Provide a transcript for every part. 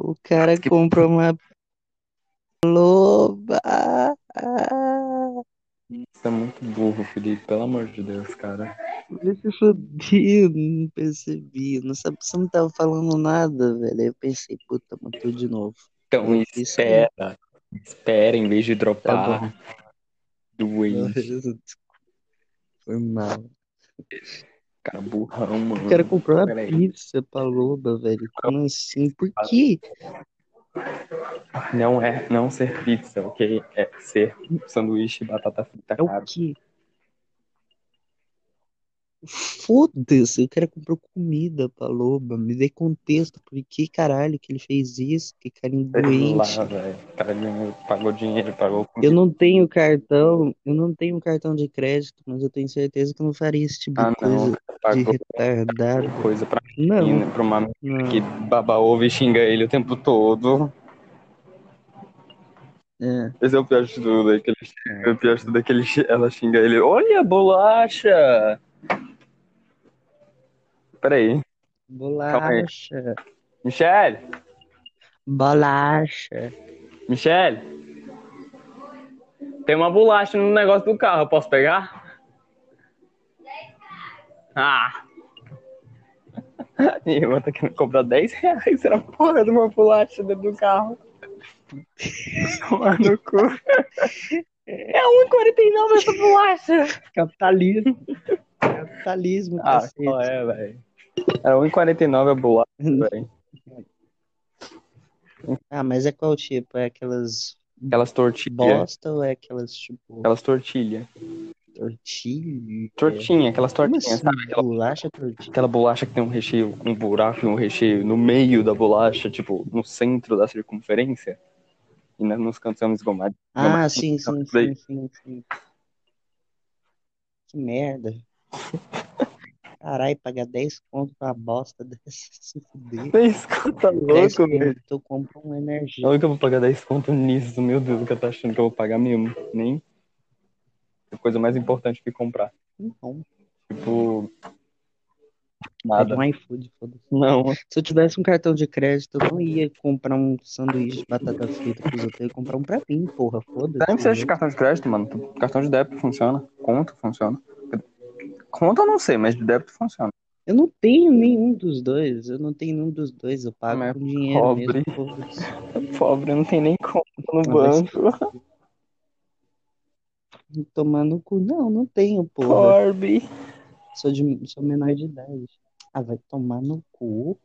O cara que- comprou uma loba. Você é muito burro, Felipe. Pelo amor de Deus, cara. Vai se fuder, não percebi. Não sabe, você não tava falando nada, velho. Aí eu pensei, puta, matou de novo. Então Eu fiz isso espera. Espera em vez de Tá dropar bom. do Waze. Foi mal. Cara, burrão, mano. O cara comprou uma pizza pra loba, velho. Como assim? Por quê? Não é não ser pizza, ok? É ser sanduíche e batata frita, É o cara. quê? Foda-se, o cara comprou comida pra loba. Me dê contexto. Por que caralho que ele fez isso? Que cara Sei doente. lá, cara pagou dinheiro, pagou Eu comida. não tenho cartão, eu não tenho cartão de crédito, mas eu tenho certeza que eu não faria esse tipo de Ah, não. coisa O cara de pagou retardado. coisa pra Não, menina, pra uma menina não. que baba ovo e xinga ele o tempo todo. É, Esse é o pior de tudo, é que ele xinga, o pior de tudo é que ele, ela xinga ele. Olha a bolacha! Peraí. bolacha, Michelle! bolacha. Michelle! Tem uma bolacha no negócio do carro, eu posso pegar? Ah! E eu tô querendo comprar 10 reais era porra de uma bolacha dentro do carro. Tomar no cu. É 1,49 essa bolacha! Capitalismo. Capitalismo, Ah, cacete. qual é, velho? Era 1,49 a bolacha, velho. Ah, mas é qual tipo? É aquelas Aquelas tortilhas. bosta ou é aquelas tipo Aquelas tortilhas. Tortilha? Tortinha, aquelas tortinhas, assim? sabe? Aquela, Bolacha tortilha? aquela bolacha que tem um recheio, um buraco e um recheio no meio da bolacha, tipo, no centro da circunferência. E na- nos cantos é um esgomado. Ah, sim, sim, sim, sim, sim. Que merda. Caralho, pagar 10 conto pra bosta dessa, se fuder. 10 conto, tá 10 louco, velho. conto, eu compro um energia. É que eu vou pagar 10 conto nisso, meu Deus, o que eu tô achando que eu vou pagar mesmo? Nem. É coisa mais importante que comprar. Não, Tipo. Nada. um iFood, foda-se. Não. Se eu tivesse um cartão de crédito, eu não ia comprar um sanduíche de batata frita pros outros, eu ia comprar um pra mim, porra, foda-se. Nem precisa de cartão de crédito, mano. Cartão de débito funciona. Conta funciona. Conta eu não sei, mas de débito funciona. Eu não tenho nenhum dos dois, eu não tenho nenhum dos dois, eu pago Mas com dinheiro pobre. mesmo. Pobre, não tem nem conta no Ah, banco. Tomar no cu. Não, não tenho, porra. Pobre. Sou, de, sou menor de idade. Ah, vai tomar no cu.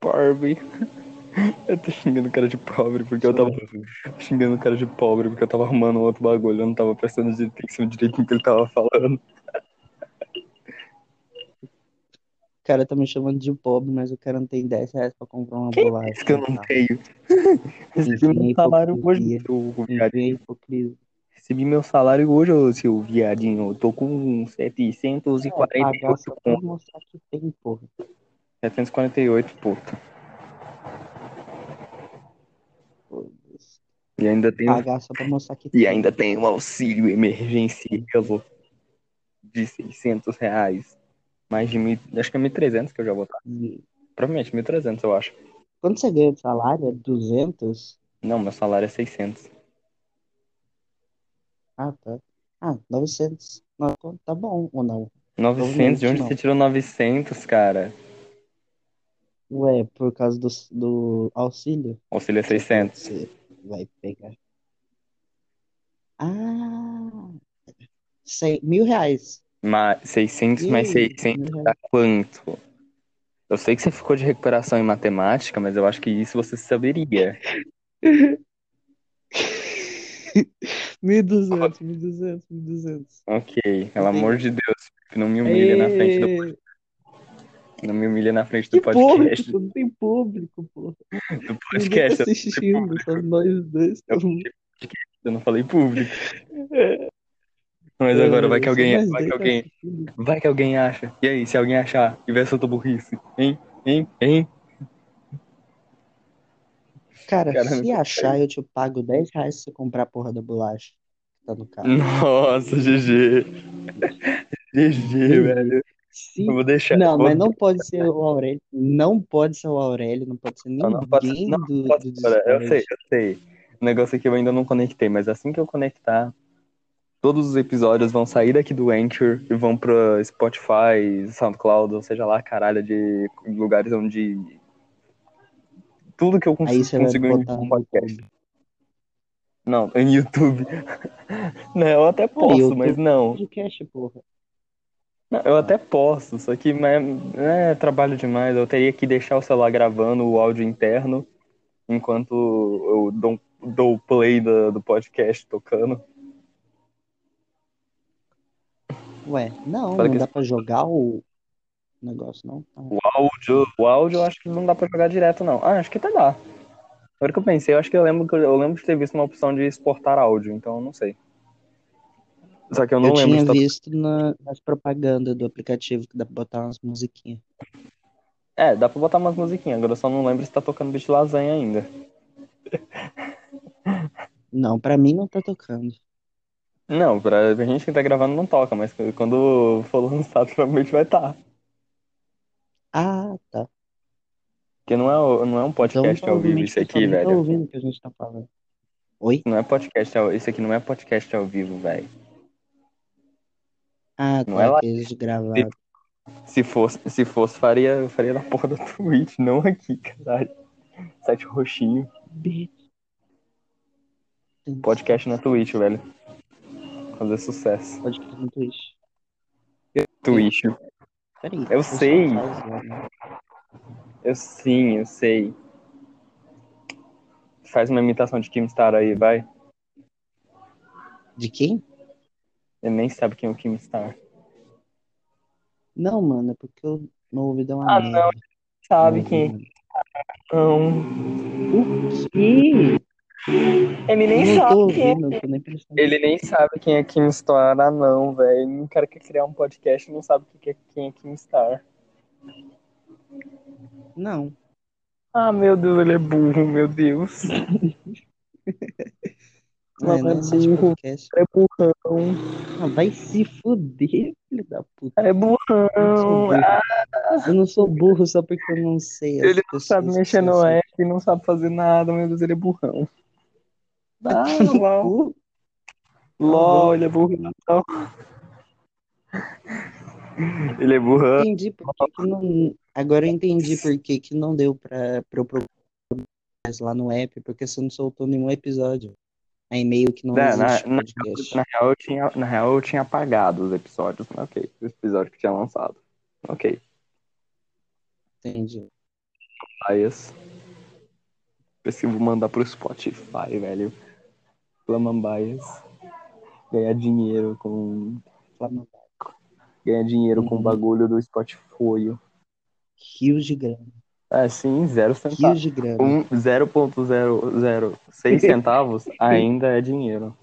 Pobre. Eu tô xingando o cara de pobre porque eu tava xingando o cara de pobre porque eu tava arrumando outro bagulho. Eu não tava prestando atenção direito no que ele tava falando. O cara tá me chamando de pobre, mas o cara não tem 10 reais pra comprar uma Quem bolacha. disse que eu não tá? tenho? Recebi meu salário hoje, seu viadinho. Recebi meu salário hoje, ô seu viadinho. Eu tô com É, 748 pagar só pra pontos. que tem, porra. 748, puta. E ainda tem, Pagar só pra mostrar que e ainda tem um auxílio emergencial de 600 reais. Mais de mil, acho que é 1.300 que eu já vou estar. E Provavelmente 1.300, eu acho. Quando você ganha de salário, é 200? Não, meu salário é 600. Ah, tá. Ah, 900. Não, tá bom, ou não? 900? De onde não. você tirou 900, cara? Ué, por causa do, do auxílio? Auxílio é 600. Você vai pegar. Ah, cem, mil reais. Mas 600 E mais aí, 600 mil dá quanto? Eu sei que você ficou de recuperação em matemática, mas eu acho que isso você saberia. 1.200, 1.200, 1.200. Ok, pelo amor de Deus, não me humilha na frente do, Ê, não me humilha na frente Que do público, podcast. não tem público, pô. Do tá podcast, eu, assistindo, só nós dois. Eu- não falei público. Mas agora vai que É, alguém, vai que alguém, vai que alguém acha. E aí, se alguém achar e essa tua burrice, hein? Hein? Hein? Cara, Cara, se não achar, eu te pago 10 reais se você comprar a porra da bolacha que tá no carro. Nossa, GG. GG, velho. Se... Eu vou deixar. Não, vou mas não pode ser o Aurélio. Não pode ser o Aurélio, não pode ser Não, ninguém não pode ser- não do, do Eu sei, eu sei. O negócio aqui eu ainda não conectei, mas assim que eu conectar, todos os episódios vão sair daqui do Anchor e vão pra Spotify, SoundCloud, ou seja lá, caralho, de lugares onde. Tudo que eu consigo, consigo em no podcast. Não, em YouTube. não, eu até posso, YouTube. mas não. Podcast, porra. Não, Eu até posso, só que mas, é trabalho demais. Eu teria que deixar o celular gravando o áudio interno enquanto eu dou, dou o play do, do podcast tocando. Ué, não, Fala não que dá pra jogar o negócio, não? Ah, O áudio, o áudio eu acho que não dá pra jogar direto, não. Ah, acho que até dá. Agora que eu pensei, eu acho que eu lembro, que eu, eu lembro de ter visto uma opção de exportar áudio, então eu não sei. Só que eu não eu lembro tinha de tá- visto na- nas propagandas do aplicativo que dá pra botar umas musiquinhas. É, dá pra botar umas musiquinhas, agora eu só não lembro se tá tocando bicho lasanha ainda. Não, pra mim não tá tocando. Não, pra gente que tá gravando não toca, mas quando for lançado provavelmente vai estar. Tá. Ah, tá. Porque não é, não é um podcast então, ao vivo isso o aqui, velho. Tá ouvindo o que a gente tá falando. Oi? Não é podcast ao... Isso aqui não é podcast ao vivo, velho. Ah, Não tá, é lá- gravado. Se fosse, se fosse faria, faria na porra da Twitch, não aqui, caralho. Sete roxinho. Podcast na Twitch, velho. Fazer sucesso. Podcast no Twitch. Twitch. Peraí. Eu sei. Eu sim, eu sei. Faz uma imitação de Kimstar aí, vai. De quem? Ele nem sabe quem é o Kimstar. Não, mano, é porque eu, meu ouvido é uma Ah, merda. não, Sabe Meu quem não. O quê? Ele nem não sabe quem é. ouvindo, eu tô nem prestando. Ele nem sabe quem é Kimstar, ah não, velho. Um cara que quer criar um podcast e não sabe quem é- quem é Kimstar. Não. Ah, meu Deus, ele é burro, meu Deus. Não, é, Não, é podcast. É burrão. Ah, vai se fuder, filho da puta. É Eu não sou burrão. burro. Eu não sou burro só porque eu não sei. as Ele não sabe mexer no são app, não sabe fazer nada, meu Deus, ele é burrão. Ah. LOL. Burro? LOL, ele é burrão. Ele é burrão. Entendi não. Agora eu entendi por que que não deu pra, pra eu procurar lá no app, porque você não soltou nenhum episódio. Aí meio que não na, existe na, podcast. na real, eu tinha, na real, eu tinha apagado os episódios. Ok, os episódios que tinha lançado. Ok. Entendi. Bias. Pensei que vou mandar pro Spotify, velho. Flamambaias. Ganhar dinheiro com. Ganhar dinheiro com o Uhum. bagulho do Spotify. Rios de grana. É, sim, zero Rios centavos. de grana. Um 0.006 centavos ainda é dinheiro.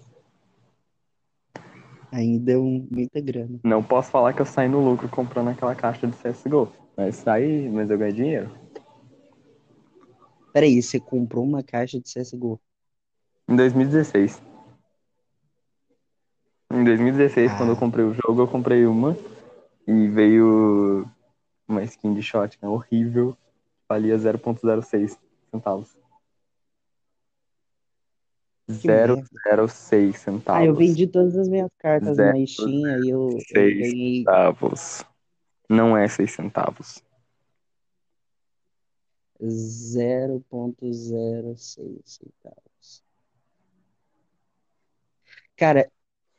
Ainda é um, muita grana. Não posso falar que eu saí no lucro comprando aquela caixa de CSGO. Mas saí, mas eu ganhei dinheiro. Peraí, você comprou uma caixa de CSGO? Em 2016. Em 2016, Ah. quando eu comprei o jogo, eu comprei uma e veio uma skin de shotgun horrível, valia 0.06 centavos. Que merda. 0,06 centavos. Ah, eu vendi todas as minhas cartas na Steam e eu, eu ganhei centavos. Não é 6 centavos. 0.06 centavos. Cara,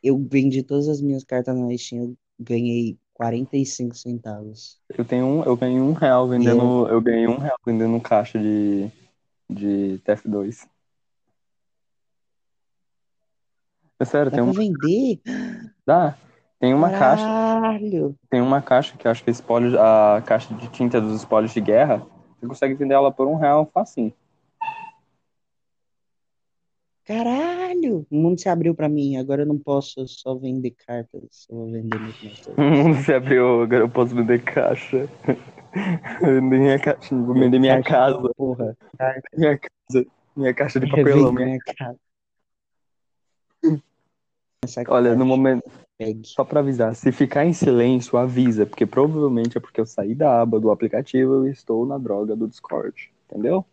eu vendi todas as minhas cartas na Steam, eu ganhei 45 centavos. Eu tenho um, eu ganhei um real vendendo, eu ganhei um real vendendo caixa de de TF2. É sério, Dá tem pra uma, vender? dá. Tem uma caixa, Caralho! tem uma caixa que eu acho que é spoiler, a caixa de tinta dos spoilers de guerra, você consegue vender ela por um real facinho. Caralho! O mundo se abriu pra mim, agora eu não posso só vender cartas, eu vou vender muito mais coisas. O mundo se abriu, agora eu posso vender caixa. Vender minha caixa, vou vender minha Caixa, casa, Porra, carta, minha casa, minha caixa de papelão, minha casa. Olha, no momento, pegue. só pra avisar, se ficar em silêncio, avisa, porque provavelmente é porque eu saí da aba do aplicativo e estou na droga do Discord, entendeu?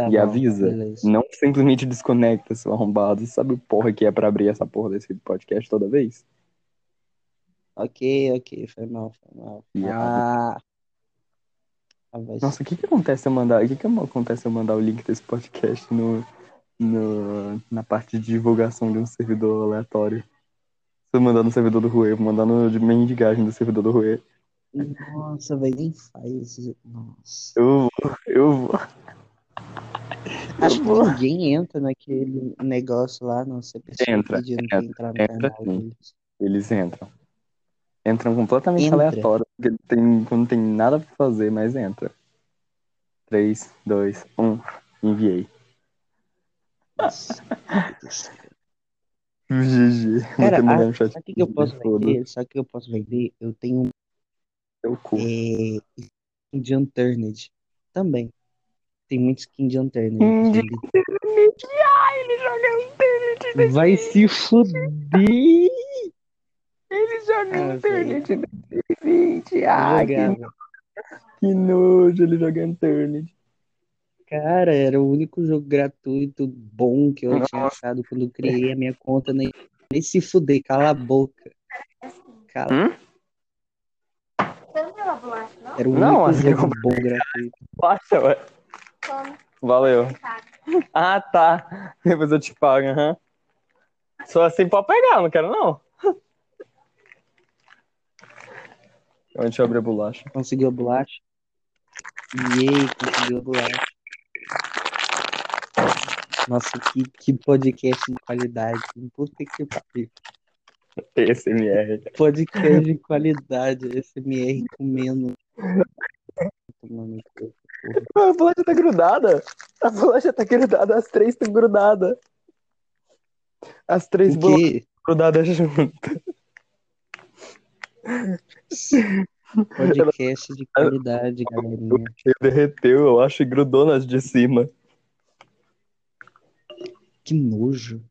Tá e bom, avisa, beleza. não simplesmente desconecta, seu arrombado. Sabe o porra que é pra abrir essa porra desse podcast toda vez? Ok, ok, foi mal, foi mal. Ah, Nossa, o que que acontece se eu mandar, o que que acontece se eu mandar o link desse podcast no, no, na parte de divulgação de um servidor aleatório? Se eu mandar no servidor do Rue, vou mandar no de mendigagem do servidor do Rue. Nossa, velho, nem faz. Nossa. Eu vou, eu vou. Acho que ninguém entra naquele negócio lá no CPC Entra, entra, entrar no entra canal sim. deles. Eles entram. Entram completamente Entra. aleatório, porque tem, não tem nada pra fazer, mas entra. 3, 2, 1, enviei. GG. Cara, no chat. sabe o que eu posso vender? Sabe o que eu posso vender? Eu tenho Seu cu. é, de Unturned também. Tem muito skin de Unturned. Hum, pra vender. Ai, ele joga internet. Vai se fuder! Ele joga Ah, internet em 2020. Ai, que, Jogava. que nojo ele joga internet. Cara, era o único jogo gratuito bom que eu tinha achado quando eu criei a minha conta. Nem, nem se fuder, cala a boca. Cala. Hum? Você não tem uma bolacha, não? Era o Não, único eu jogo bom gratuito. Baixa, ué. Como? Valeu. Ah, tá. Depois eu te pago, aham. Só assim pode pegar, não quero não. A gente abre a bolacha. Conseguiu a bolacha? Yay, conseguiu a bolacha. Nossa, que, que podcast de qualidade. Puta que pariu. PSMR. Podcast de qualidade. SMR comendo. Tomando porra. A bolacha tá grudada. A bolacha tá grudada. As três estão grudadas. As três bolachas grudadas juntas. Podcast de qualidade, galerinha. Derreteu, eu acho, e grudou nas de cima. Que nojo.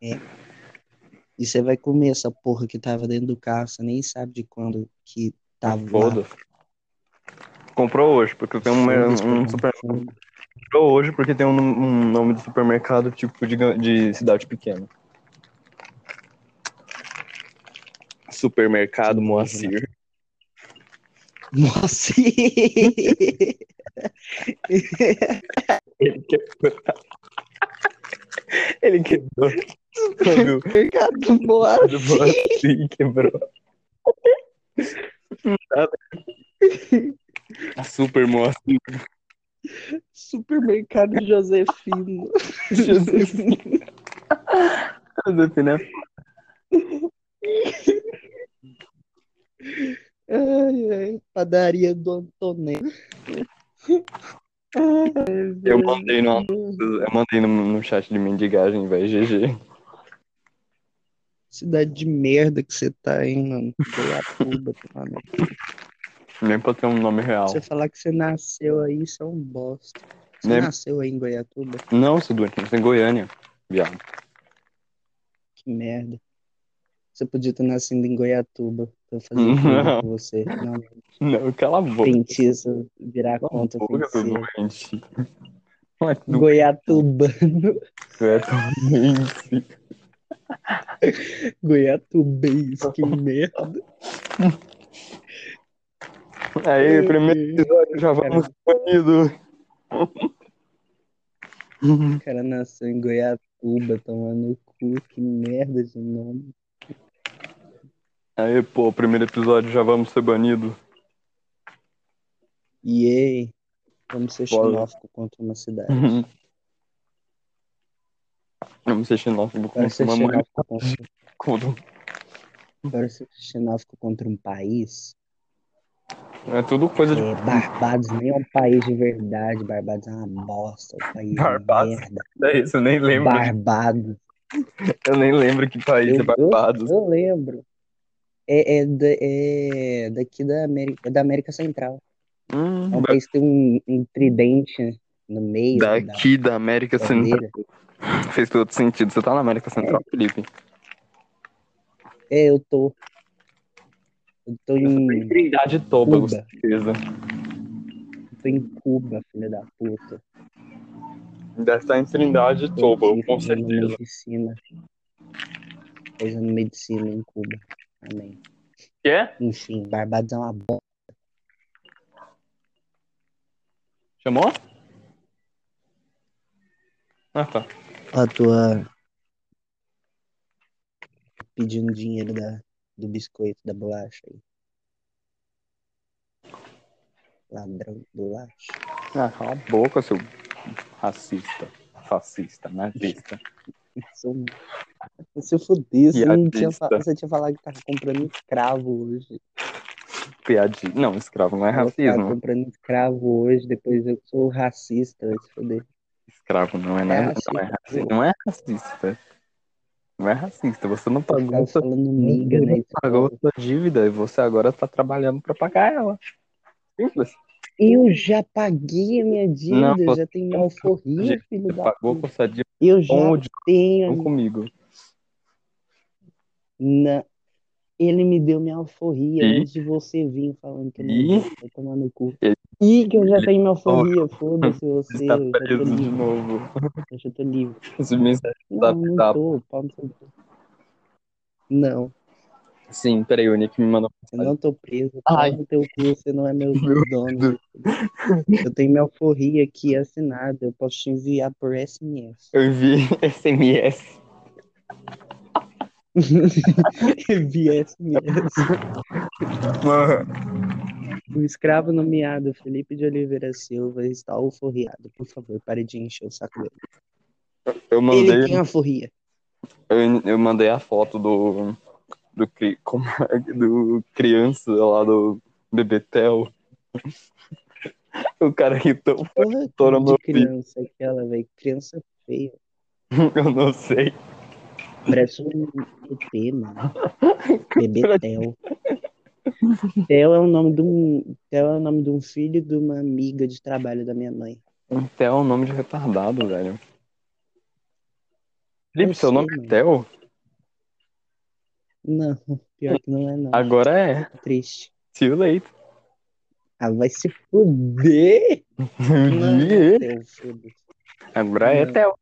É. E você vai comer essa porra que tava dentro do carro, você nem sabe de quando que tava lá. Foda. Comprou hoje, porque tem um, um super... Comprou hoje porque tem um, um nome de supermercado tipo de, de cidade pequena. Supermercado Que nojo, Moacir. Ele quebrou. Ele quebrou. Quando Mercado do Moacir. Moacir quebrou. A Super Moacir. Supermercado Josefino. Josefina. Josefina Ai, ai, padaria do Antonello. Eu mandei no, eu mandei no, no chat de mendigagem, velho. GG. Cidade de merda que você tá, hein, mano? Goiatuba, mano. Nem pra ter um nome real. Você falar que você nasceu aí, isso é um bosta. Você Nem- nasceu aí em Goiatuba? Não, seu doente, mas em Goiânia. Viado. Que merda. Você podia ter nascido em Goiatuba. Fazendo Não. bullying com você. Não, Não, cala a boca. feitiço, virar Cala conta boca, doente. Não é Goiatubês, que merda. Aí, primeiro episódio, já vamos banido. O cara nasceu em Goiatuba, tomando cu, que merda de nome. Aí, pô, primeiro episódio, já vamos ser banido. Yay. Vamos ser Bora. xenófobo contra uma cidade. Vamos ser xenófobo ser uma xenófobo contra, Contra- bora ser xenófobo contra um país. É tudo coisa de É, Barbados nem é um país de verdade. Barbados é uma bosta. Um país Barbados. É isso, eu nem lembro. Barbados. Eu nem lembro que país Eu, é Barbados. eu, eu lembro. É, é, da- é daqui da América, é da América Central. Hum, É um país que tem um, um tridente no meio da daqui da América Central. Fez todo sentido. Você tá na América Central, Felipe? É, eu tô. Eu tô Em em. Trindade e Tobago, Cuba. certeza. eu tô em Cuba, filha da puta. Deve estar em Trindade e aqui com certeza. medicina. Fazendo medicina em Cuba. Amém. Quê? Enfim, Barbados é uma bosta. Chamou? Ah, tá. A tua. Pedindo dinheiro da, do biscoito, da bolacha aí. Ladrão bolacha. Ah, cala a boca, seu racista, fascista, nazista. Se eu fuder, você, não tinha você tinha falado que tava comprando escravo hoje. Piadinha. Não, escravo não é racismo. comprando escravo hoje, depois eu sou racista, se fuder. Escravo não é É nada. racista. Não é racista. Não é racista. Não é racista. Você não pagou sua, miga na não pagou sua dívida e você agora tá trabalhando pra pagar ela. Simples. Eu já paguei a minha dívida, Não, eu você- já tenho minha alforria, filho Você da pagou com sua dívida Eu já tenho. não comigo. Na... Ele me deu minha alforria E? antes de você vir falando que eu não. Vai tomar no cu. Ele- E que eu já tenho minha alforria, foda-se Você está eu já tô preso de livre, novo. eu já tô livre. Esse mensagem Não, tá- não tá- tô, seu cu. Não, Sim, peraí, o Nick me mandou eu não tô preso, pau Ai. no teu cu, você não é meu Meu dono. Eu tenho minha alforria aqui assinada, eu posso te enviar por SMS. Eu vi SMS. Envia SMS. Mano, O escravo nomeado Felipe de Oliveira Silva está alforriado. Por favor, pare de encher o saco dele. eu Ele mandei, tem alforria. eu, eu mandei a foto do do, como é que- do criança lá do Bebetel. O cara irritou. Porra, Tô no criança aquela, velho. Criança feia. Eu não sei. Parece um ET, mano. Bebê Theo. É o nome de um. Theo é o nome de um filho de uma amiga de trabalho da minha mãe. Theo é um nome de retardado, velho. Felipe, Eu seu nome é mano. Theo? Não, pior que não é não. Agora é. Tô triste. See you later. Ah, vai se fuder! Não, não é Theo. Agora é Não. Theo.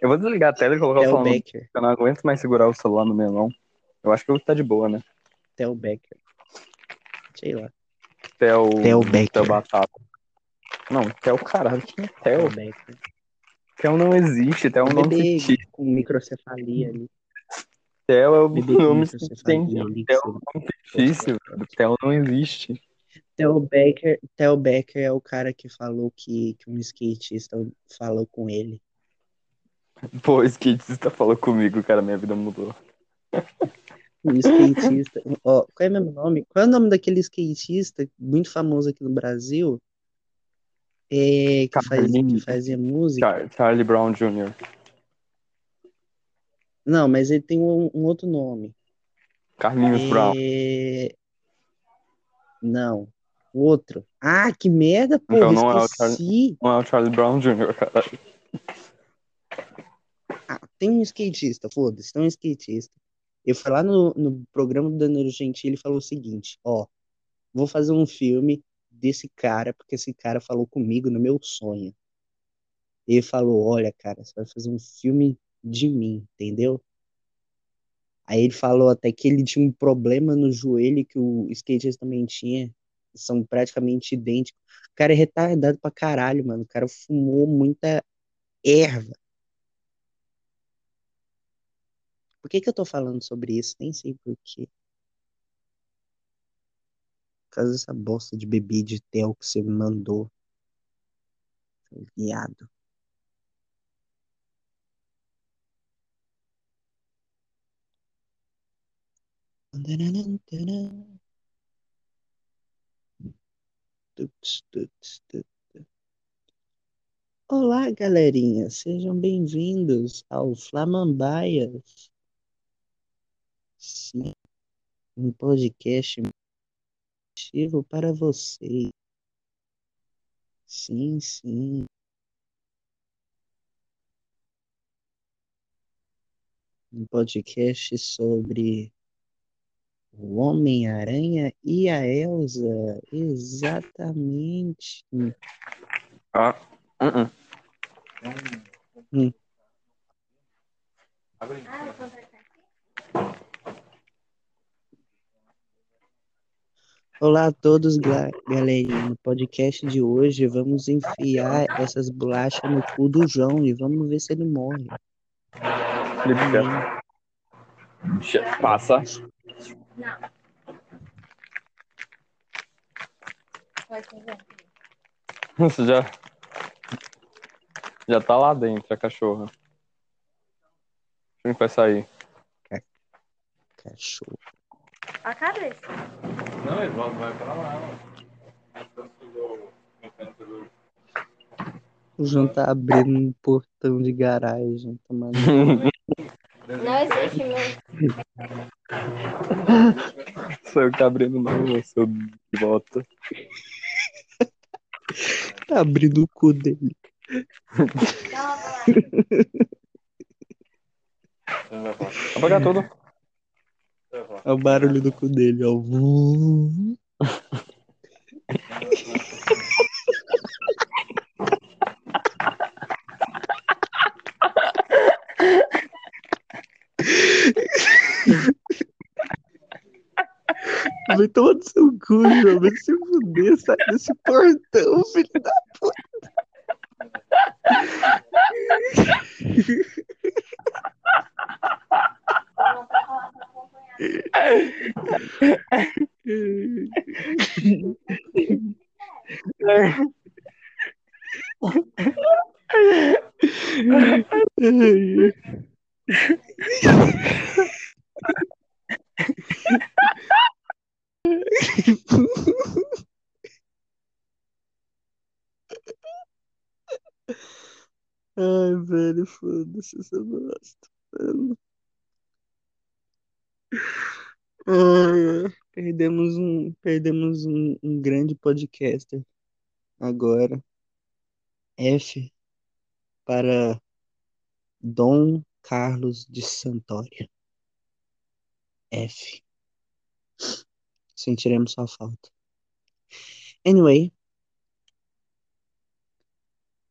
Eu vou desligar a tela e colocar o Theo celular. no-. Eu não aguento mais segurar o celular no melão. Eu acho que tá de boa, né? Theo Becker. Sei lá. Theo. Theo Becker. Theo Batata. Não, Theo caralho. Quem é Theo? Theo Becker. Theo não existe. Theo é um nome bebê fictício. com microcefalia ali. Theo é o Bebê nome microcefalia fictício. Theo é um nome fictício. Theo não existe. Theo Becker, Theo Becker é o cara que falou que, que um skatista falou com ele. Pô, o skatista falou comigo, cara. Minha vida mudou. O skatista. Ó, qual é o meu nome? Qual é o nome daquele skatista muito famoso aqui no Brasil? É, que, faz, que fazia música? Char- Charlie Brown Jr. Não, mas ele tem um, um outro nome. Carlinhos Brown. É... Não, o outro. Ah, que merda, pô, Então não é o esqueci. Não é o Charlie Brown Jr., cara. Ah, tem um skatista, foda-se, tem um skatista. Eu fui lá no, no programa do Danilo Gentili e falou o seguinte, ó, vou fazer um filme desse cara, porque esse cara falou comigo no meu sonho. Ele falou, olha, cara, você vai fazer um filme de mim, entendeu? Aí ele falou até que ele tinha um problema no joelho que o skatista também tinha. São praticamente idênticos. O cara é retardado pra caralho, mano. O cara fumou muita erva. Por que que eu tô falando sobre isso? Nem sei por quê. Por causa dessa bosta de bebê de tel que você me mandou. Viado. Olá, galerinha, sejam bem-vindos ao Flamambaias. Sim, um podcast motivo para vocês. Sim, sim. um podcast sobre o Homem-Aranha e a Elsa. Exatamente. Ah, uh -uh. Hum. Ah, eu vou conversar aqui? Olá a todos, ga- galerinha. No podcast de hoje vamos enfiar essas bolachas no cu do João e vamos ver se ele morre. Felipe, Passa. Não. Você já. Já tá lá dentro, a cachorra. Quem vai sair? Cachorro. A cabeça. Não, ele vai pra lá. O João tá abrindo um portão de garagem. Tomando... Não existe mesmo. Sou eu que tá abrindo, não, seu bota. Tá abrindo o cu dele. Pegar tudo. É o barulho do cu dele, ó. Vai tomar no seu cu, João. Vai se fuder, sai desse portão, filho da Não, pra falar pra acompanhar. Ai. Ai, velho, foda-se essa bosta. mano. Ai, ai. perdemos um, perdemos um, um grande podcaster agora. F para Dom Carlos de Santório. F. Sentiremos sua falta. Anyway.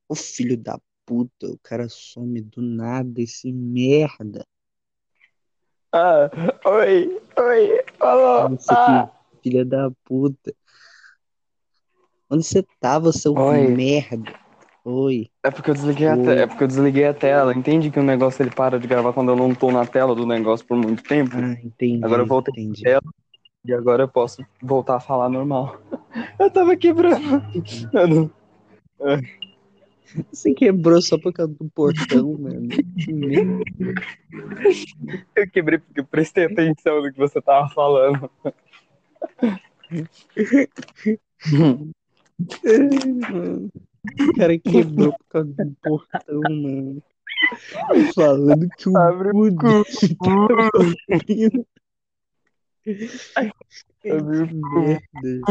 O filho da puta, o cara some do nada, esse merda. Ah, oi, oi, alô. Nossa, Ah. filha da puta. Onde você tava, seu Oi. merda? Oi. É porque eu desliguei a Oi. te... é porque eu desliguei a tela. Entende que o negócio ele para de gravar quando eu não tô na tela do negócio por muito tempo? Ah, entendi. Agora eu voltei entendi. tela e agora eu posso voltar a falar normal. Eu tava quebrando. Eu não- Você quebrou só por causa do portão, mano. Eu quebrei porque eu prestei atenção no que você tava falando. Mano, O cara quebrou por causa do portão, mano. Falando que o Abre cu dele. Abre o Que merda.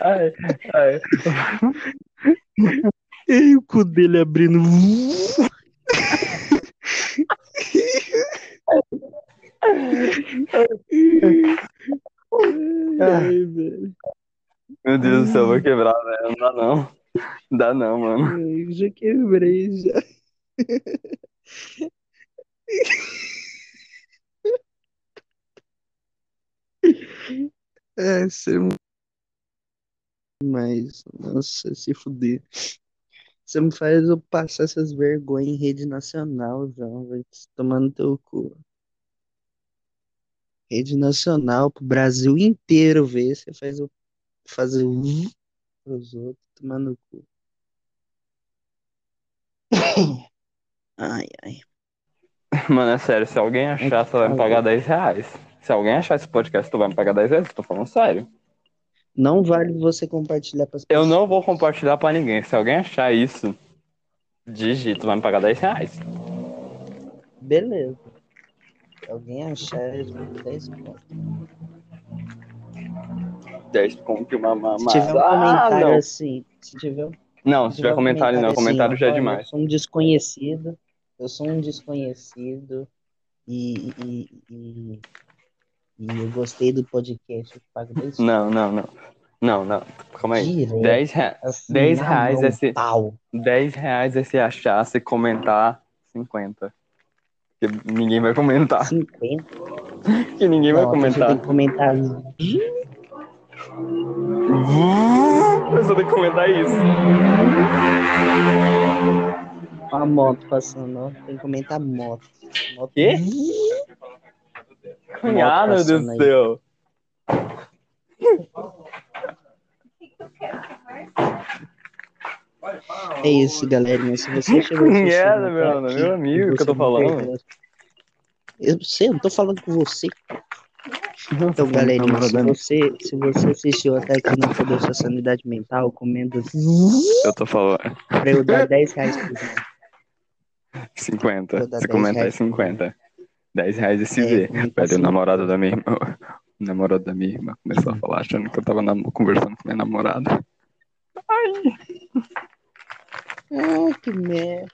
Ai, ai. E o cu dele abrindo. Meu Deus do céu, eu vou quebrar, velho. Não dá não. Não dá não, mano. Ai, já quebrei já. É, você não. Mas, nossa, se fuder. Você me faz eu passar essas vergonhas em rede nacional, João. Vai no teu cu. Rede nacional, pro Brasil inteiro ver. Você faz eu fazer um pros outros, tomar no cu. Ai, ai. Mano, é sério, se alguém achar, você vai me pagar 10 reais. Se alguém achar esse podcast, tu vai me pagar 10 reais, tô falando sério. Não vale você compartilhar pras Eu não vou compartilhar pra ninguém. Se alguém achar isso, digita, vai me pagar 10 reais. Beleza. Se alguém achar, 10 pontos. 10 conto e uma Se tiver um mamada. Ah, comentário não. assim, Se tiver, Não, se tiver comentário não, assim, comentário já é olha, demais. Eu sou um desconhecido. Eu sou um desconhecido. E, e, e, e eu gostei do podcast. Eu pago dois Não, não, não. Não, não. Calma aí. Direto, 10 reais. assim, 10 reais é se- pau. 10 reais é se achar, se comentar 50. Porque ninguém vai comentar. 50. Que ninguém vai Não, comentar. tem que comentar. Eu só tenho que comentar isso. A moto passando, ó. Tem que comentar moto. moto. Quê? Ah, meu Deus do céu. É isso, galerinha. Se você chegou Cunhada, assistindo meu, até meu aqui, amigo, e que eu tô falando. perdeu- Eu sei, eu não tô falando com você. Então, galerinha, se namorada. você, se você assistiu até aqui não perdeu sua sanidade mental, comendo Eu tô falando. pra eu dar 10 reais por dia. 50. Vou dar Se 10 comentar é reais. 50. 10 reais e se É, vê. comentar Velho, o namorado da minha irmã. O namorado da minha irmã começou a falar achando que eu tava conversando com minha namorada. Ah, que merda.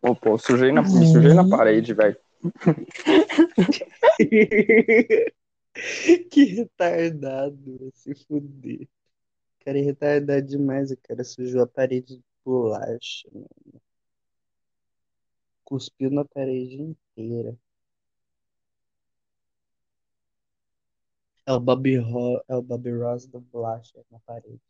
Pô, pô, sujei na, me sujei na parede, velho. que retardado, se fuder. O cara é retardado demais, o cara sujou a parede de bolacha, mano. Cuspiu na parede inteira. É o Bobby, Ro... é o Bobby Ross da bolacha na parede.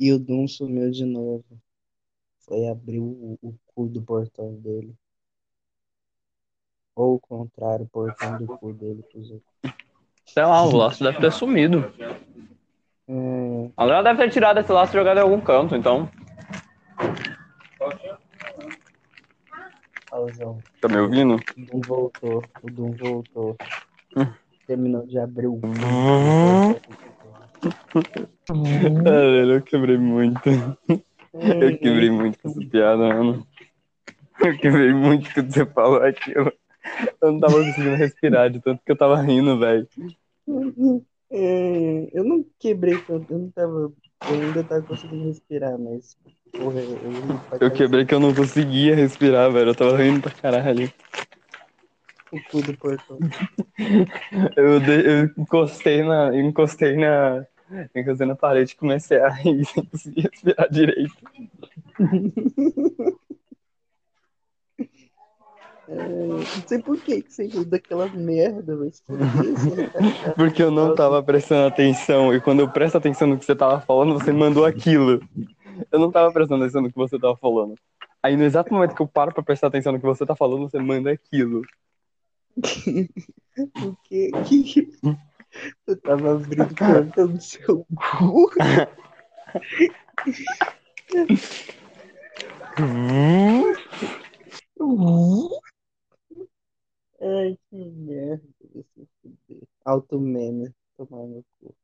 E o Doom sumiu de novo. Foi abrir o, o cu do portão dele. Ou o contrário, o portão do cu dele pros outros. Sei lá, o laço deve ter sumido. Hum, A Léo deve ter tirado esse laço e jogado em algum canto, então. pauzão. Tá me ouvindo? O Doom voltou. O Doom voltou. Terminou de abrir o cu. Ah, eu quebrei muito. Eu quebrei muito com essa piada, mano. Eu quebrei muito quando você falou aquilo. Eu não tava conseguindo respirar de tanto que eu tava rindo, velho. É, eu não quebrei tanto, eu não tava. Eu ainda tava conseguindo respirar, mas. Porra, eu, eu, ri quebrei que eu não conseguia respirar, velho. Eu tava rindo pra caralho. o cu do portão. Eu, de- eu encostei na. eu Encostei na. Encostei na parede e comecei a rir sem conseguir respirar direito. É, não sei por que você riu daquela merda, mas por que tá Porque eu não tava prestando atenção. E quando eu presto atenção no que você tava falando, você mandou aquilo. Eu não tava prestando atenção no que você tava falando. Aí no exato momento que eu paro pra prestar atenção no que você tá falando, você manda aquilo. Por que que você tava abrindo o portão do seu cu? Ai, que merda. Alto meme. Tomar no cu.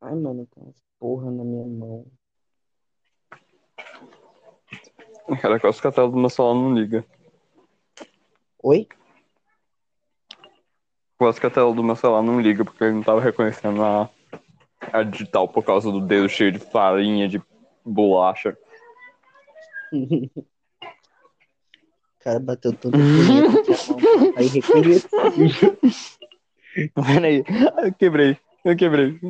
Ai, mano, tem umas porra na minha mão. Cara, quase que a tela do meu celular não liga. Oi? Quase que a tela do meu celular não liga, porque ele não tava reconhecendo a, a digital por causa do dedo cheio de farinha, de bolacha. O cara bateu mão aí reconheceu. Peraí, eu quebrei, eu quebrei.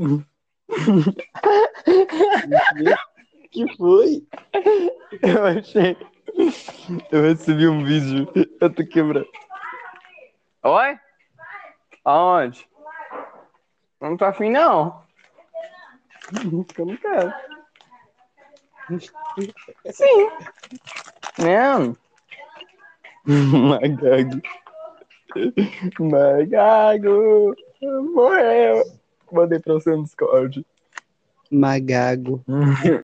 que foi? Eu achei. Eu recebi um vídeo. Eu tô quebrando. Oi? Aonde? Não tá afim, não. Eu não quero. Sim. Não. Magago. Magago. Morreu. Mandei pra você no Discord. Magago.